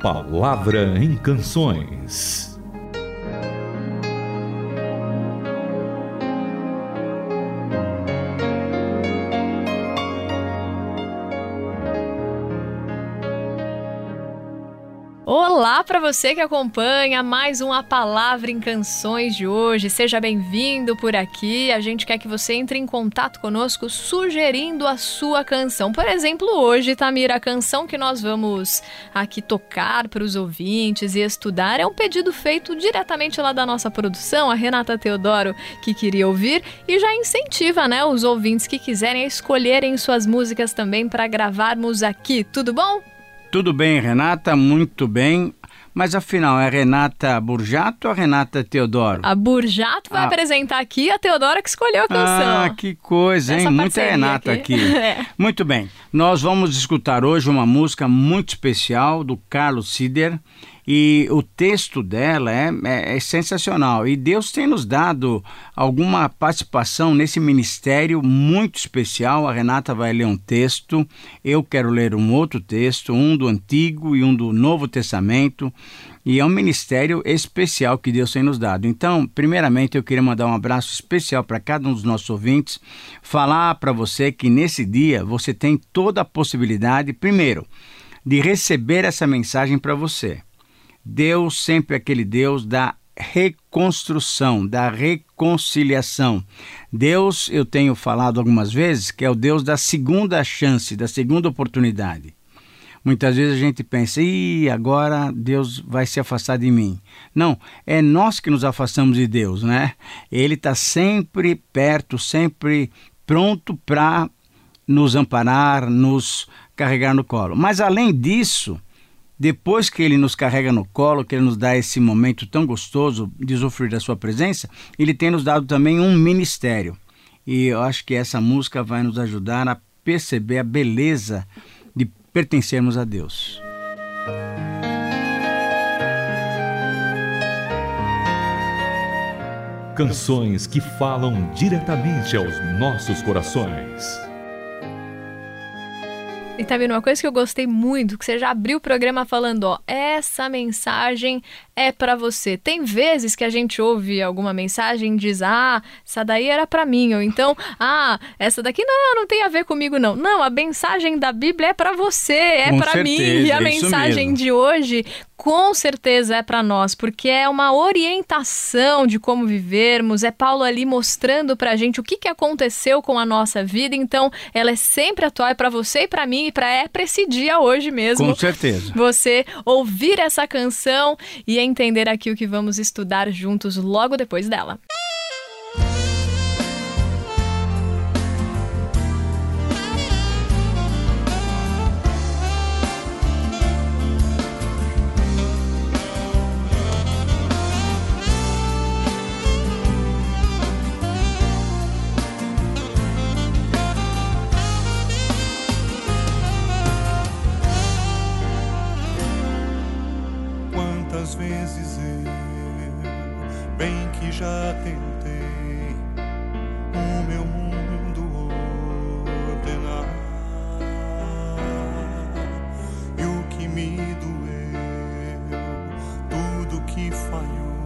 Palavra em Canções. Para você que acompanha mais uma Palavra em Canções de hoje. Seja bem-vindo por aqui. A gente quer que você entre em contato conosco sugerindo a sua canção. Por exemplo, hoje, Tamira, a canção que nós vamos aqui tocar para os ouvintes e estudar é um pedido feito diretamente lá da nossa produção, a Renata Teodoro, que queria ouvir e já incentiva, né, os ouvintes que quiserem escolherem suas músicas também para gravarmos aqui. Tudo bom? Tudo bem, Renata, muito bem. Mas afinal, é Renata Burjato ou Renata Teodoro? A Burjato vai ah. apresentar aqui, a Teodora que escolheu a canção. Ah, que coisa, hein? Muita Renata aqui. aqui. é. Muito bem. Nós vamos escutar hoje uma música muito especial do Carlos Sider. E o texto dela é, é, é, sensacional. E Deus tem nos dado alguma participação nesse ministério muito especial. A Renata vai ler um texto, eu quero ler um outro texto, um do Antigo e um do Novo Testamento. E é um ministério especial que Deus tem nos dado. Então, primeiramente, eu queria mandar um abraço especial para cada um dos nossos ouvintes, falar para você que nesse dia você tem toda a possibilidade, primeiro, de receber essa mensagem para você. Deus sempre é aquele Deus da reconstrução, da reconciliação. Deus, eu tenho falado algumas vezes, que é o Deus da segunda chance, da segunda oportunidade. Muitas vezes a gente pensa, e agora Deus vai se afastar de mim. Não, é nós que nos afastamos de Deus, né? Ele está sempre perto, sempre pronto para nos amparar, nos carregar no colo. Mas além disso, depois que ele nos carrega no colo, que ele nos dá esse momento tão gostoso de usufruir da sua presença, ele tem nos dado também um ministério. E eu acho que essa música vai nos ajudar a perceber a beleza pertencermos a Deus. Canções que falam diretamente aos nossos corações. E tá vendo uma coisa que eu gostei muito, que você já abriu o programa falando, ó, essa mensagem é para você. Tem vezes que a gente ouve alguma mensagem e diz: "Ah, essa daí era para mim", ou então: "Ah, essa daqui não, não tem a ver comigo não". Não, a mensagem da Bíblia é para você, é para mim. E a é mensagem de hoje com certeza é para nós, porque é uma orientação de como vivermos. É Paulo ali mostrando para a gente o que, que aconteceu com a nossa vida. Então, ela é sempre atual é para você e para mim e para é para esse dia hoje mesmo. Com certeza. Você ouvir essa canção e entender aqui o que vamos estudar juntos logo depois dela. já tentei o meu mundo ordenar e o que me doeu, tudo que falhou,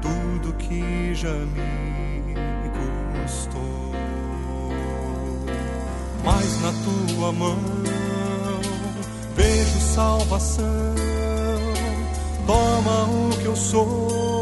tudo que já me custou. Mas na tua mão vejo salvação. Toma o que eu sou.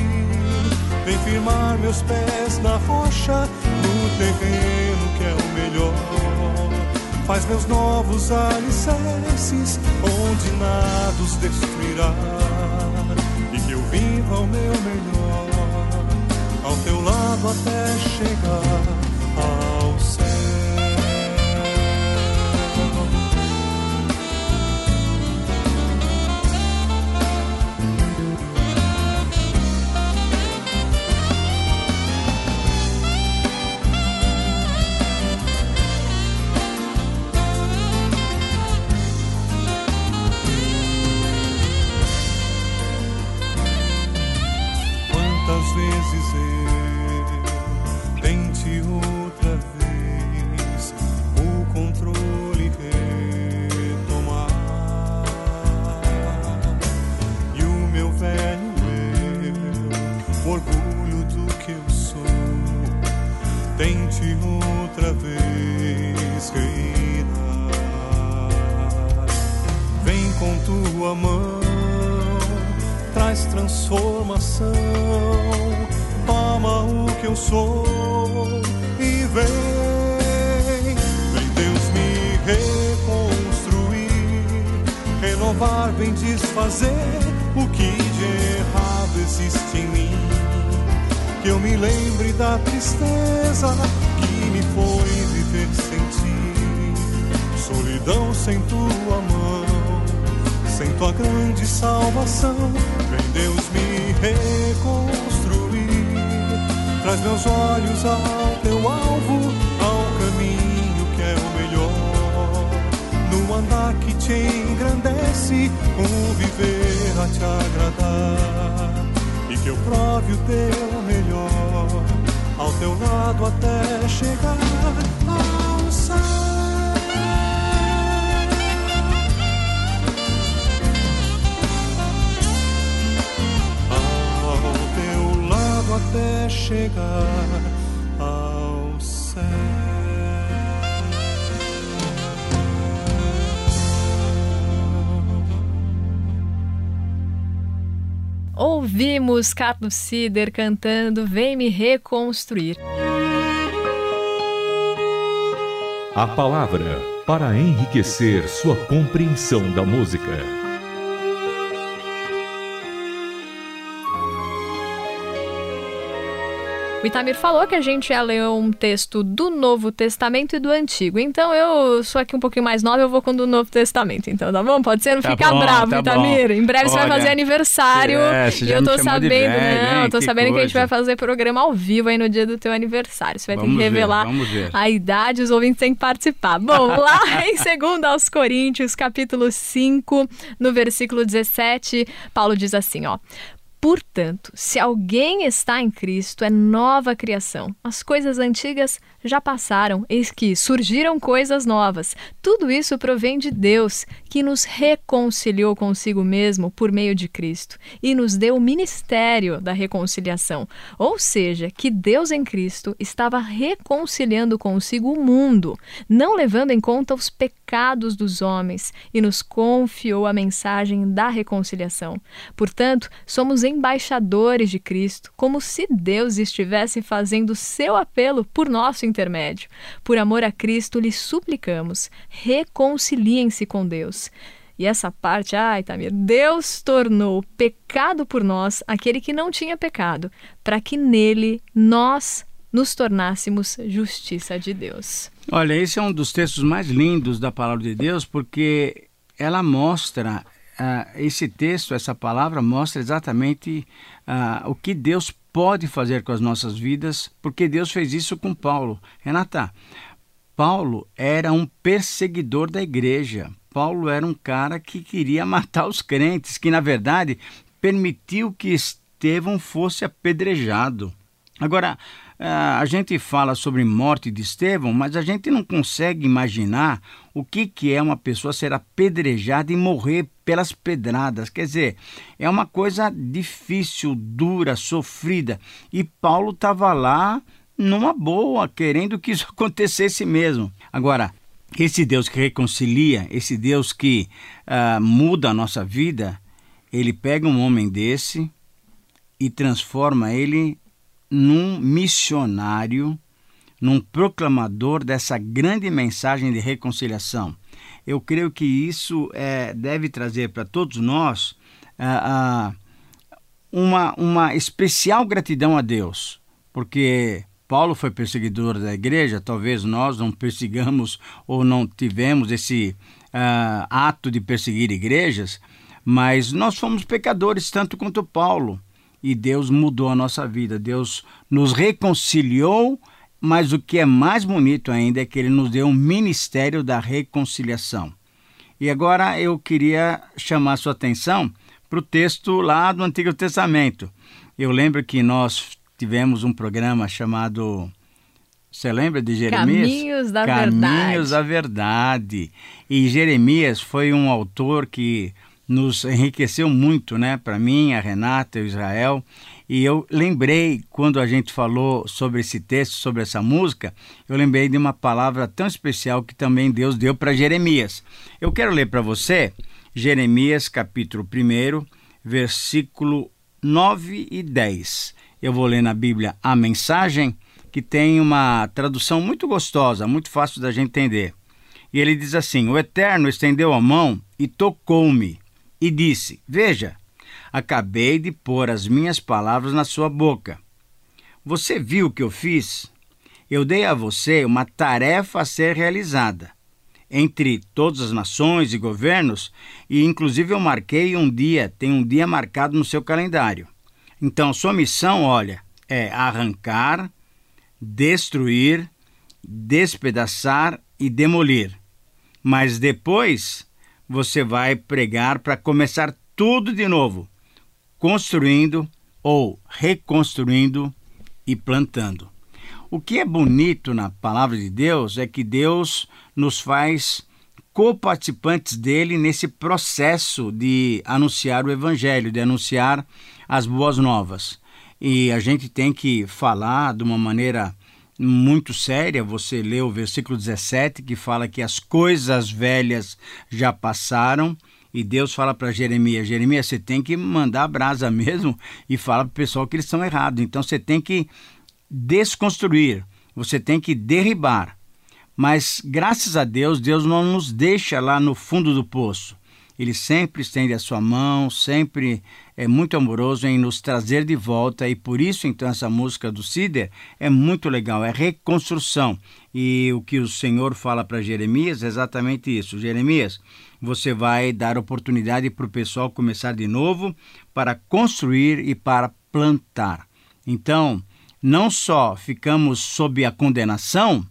vem firmar meus pés na rocha, no terreno que é o melhor. Faz meus novos alicerces, onde nada os destruirá. E que eu viva o meu melhor ao teu lado até chegar sou e vem, vem Deus me reconstruir, renovar, vem desfazer o que de errado existe em mim. Que eu me lembre da tristeza que me foi viver sem ti. Solidão sem tua mão, sem tua grande salvação. Vem Deus me reconstruir. Traz meus olhos ao teu alvo, ao caminho que é o melhor. No andar que te engrandece, um viver a te agradar. E que eu prove o teu melhor, ao teu lado até chegar ao céu. Até chegar ao céu. Ouvimos Carlos Cider cantando Vem Me Reconstruir. A palavra para enriquecer sua compreensão da música. O Itamir falou que a gente ia ler um texto do Novo Testamento e do Antigo. Então eu sou aqui um pouquinho mais nova, eu vou com o do Novo Testamento. Então, tá bom? Pode ser? Não tá ficar bravo, tá Itamir. Bom. Em breve Olha, você vai fazer aniversário. É, e eu tô sabendo, velho, não, eu tô sabendo coisa. que a gente vai fazer programa ao vivo aí no dia do teu aniversário. Você vai vamos ter que revelar ver, a idade, os ouvintes têm que participar. Bom, lá em 2 aos Coríntios, capítulo 5, no versículo 17, Paulo diz assim, ó: Portanto, se alguém está em Cristo, é nova criação. As coisas antigas já passaram, eis que surgiram coisas novas. Tudo isso provém de Deus, que nos reconciliou consigo mesmo por meio de Cristo e nos deu o ministério da reconciliação. Ou seja, que Deus em Cristo estava reconciliando consigo o mundo, não levando em conta os pecados dos homens, e nos confiou a mensagem da reconciliação. Portanto, somos embaixadores de Cristo, como se Deus estivesse fazendo seu apelo por nosso intermédio. Por amor a Cristo, lhe suplicamos: reconciliem-se com Deus. E essa parte, ai, Tamir, Deus tornou pecado por nós aquele que não tinha pecado, para que nele nós nos tornássemos justiça de Deus. Olha, esse é um dos textos mais lindos da palavra de Deus, porque ela mostra, uh, esse texto, essa palavra, mostra exatamente uh, o que Deus pode fazer com as nossas vidas, porque Deus fez isso com Paulo. Renata, Paulo era um perseguidor da igreja. Paulo era um cara que queria matar os crentes, que na verdade permitiu que Estevão fosse apedrejado. Agora, a gente fala sobre morte de Estevão, mas a gente não consegue imaginar o que, que é uma pessoa ser apedrejada e morrer pelas pedradas. Quer dizer, é uma coisa difícil, dura, sofrida. E Paulo estava lá numa boa, querendo que isso acontecesse mesmo. Agora, esse Deus que reconcilia, esse Deus que uh, muda a nossa vida, ele pega um homem desse e transforma ele num missionário, num proclamador dessa grande mensagem de reconciliação. Eu creio que isso é, deve trazer para todos nós uh, uma, uma especial gratidão a Deus, porque Paulo foi perseguidor da igreja, talvez nós não persigamos ou não tivemos esse uh, ato de perseguir igrejas, mas nós fomos pecadores tanto quanto Paulo e Deus mudou a nossa vida. Deus nos reconciliou, mas o que é mais bonito ainda é que ele nos deu um ministério da reconciliação. E agora eu queria chamar sua atenção para o texto lá do Antigo Testamento. Eu lembro que nós tivemos um programa chamado você lembra de Jeremias? Caminhos da Caminhos Verdade. Caminhos da Verdade. E Jeremias foi um autor que nos enriqueceu muito, né? Para mim, a Renata o Israel. E eu lembrei, quando a gente falou sobre esse texto, sobre essa música, eu lembrei de uma palavra tão especial que também Deus deu para Jeremias. Eu quero ler para você Jeremias capítulo 1, versículo 9 e 10. Eu vou ler na Bíblia a mensagem, que tem uma tradução muito gostosa, muito fácil da gente entender. E ele diz assim: O Eterno estendeu a mão e tocou-me, e disse: Veja, acabei de pôr as minhas palavras na sua boca. Você viu o que eu fiz? Eu dei a você uma tarefa a ser realizada entre todas as nações e governos, e inclusive eu marquei um dia, tem um dia marcado no seu calendário. Então, sua missão, olha, é arrancar, destruir, despedaçar e demolir. Mas depois você vai pregar para começar tudo de novo, construindo ou reconstruindo e plantando. O que é bonito na palavra de Deus é que Deus nos faz co-participantes dele nesse processo de anunciar o evangelho, de anunciar as boas novas. E a gente tem que falar de uma maneira muito séria. Você lê o versículo 17 que fala que as coisas velhas já passaram. E Deus fala para Jeremias: Jeremias, você tem que mandar a brasa mesmo e fala para o pessoal que eles estão errados. Então você tem que desconstruir, você tem que derribar. Mas graças a Deus, Deus não nos deixa lá no fundo do poço. Ele sempre estende a sua mão, sempre é muito amoroso em nos trazer de volta e por isso então essa música do Cider é muito legal, é reconstrução. E o que o Senhor fala para Jeremias é exatamente isso. Jeremias, você vai dar oportunidade para o pessoal começar de novo para construir e para plantar. Então, não só ficamos sob a condenação,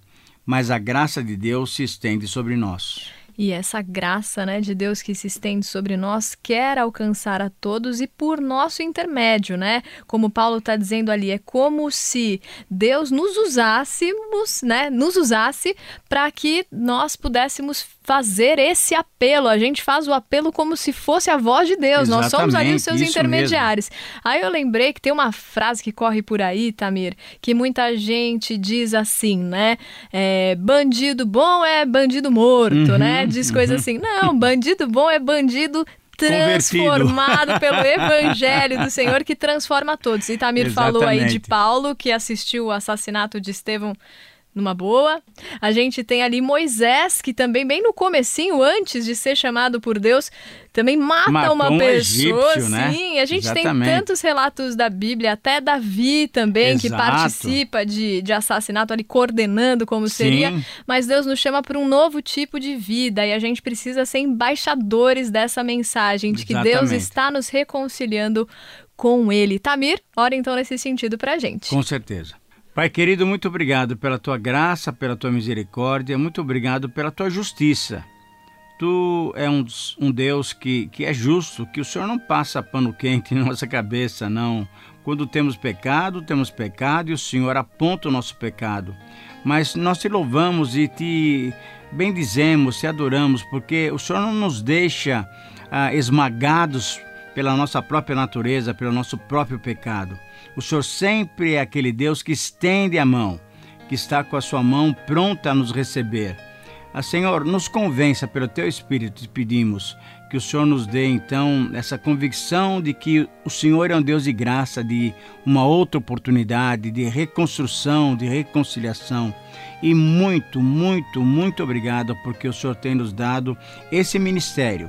mas a graça de Deus se estende sobre nós. E essa graça né, de Deus que se estende sobre nós quer alcançar a todos e por nosso intermédio, né? Como Paulo está dizendo ali, é como se Deus nos usássemos, né? Nos usasse para que nós pudéssemos fazer esse apelo. A gente faz o apelo como se fosse a voz de Deus. Exatamente, Nós somos ali os seus intermediários. Mesmo. Aí eu lembrei que tem uma frase que corre por aí, Tamir, que muita gente diz assim, né? É, bandido bom é bandido morto, uhum, né? Diz uhum. coisa assim. Não, bandido bom é bandido transformado pelo evangelho do Senhor que transforma todos. E Tamir Exatamente. falou aí de Paulo, que assistiu o assassinato de Estevão numa boa. A gente tem ali Moisés, que também bem no comecinho, antes de ser chamado por Deus, também mata Matou uma pessoa, egípcio, né? sim. A gente Exatamente. tem tantos relatos da Bíblia, até Davi também, Exato. que participa de, de assassinato ali, coordenando como sim. seria. Mas Deus nos chama para um novo tipo de vida e a gente precisa ser embaixadores dessa mensagem de que Exatamente. Deus está nos reconciliando com Ele. Tamir, ora então nesse sentido para a gente. Com certeza. Pai querido, muito obrigado pela tua graça, pela tua misericórdia, muito obrigado pela tua justiça. Tu é um, um Deus que, que é justo, que o Senhor não passa pano quente na nossa cabeça, não. Quando temos pecado, temos pecado e o Senhor aponta o nosso pecado. Mas nós te louvamos e te bendizemos, te adoramos, porque o Senhor não nos deixa ah, esmagados pela nossa própria natureza, pelo nosso próprio pecado. O Senhor sempre é aquele Deus que estende a mão, que está com a sua mão pronta a nos receber. Ah, Senhor, nos convença pelo teu Espírito, te pedimos que o Senhor nos dê então essa convicção de que o Senhor é um Deus de graça, de uma outra oportunidade, de reconstrução, de reconciliação. E muito, muito, muito obrigado porque o Senhor tem nos dado esse ministério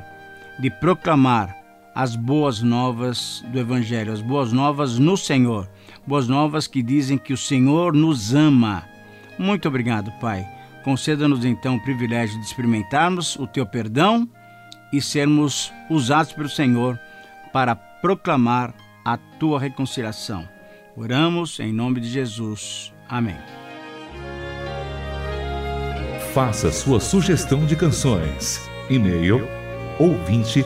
de proclamar as boas novas do Evangelho, as boas novas no Senhor, boas novas que dizem que o Senhor nos ama. Muito obrigado, Pai. Conceda-nos então o privilégio de experimentarmos o teu perdão e sermos usados pelo Senhor para proclamar a tua reconciliação. Oramos em nome de Jesus. Amém. Faça sua sugestão de canções. E-mail ouvinte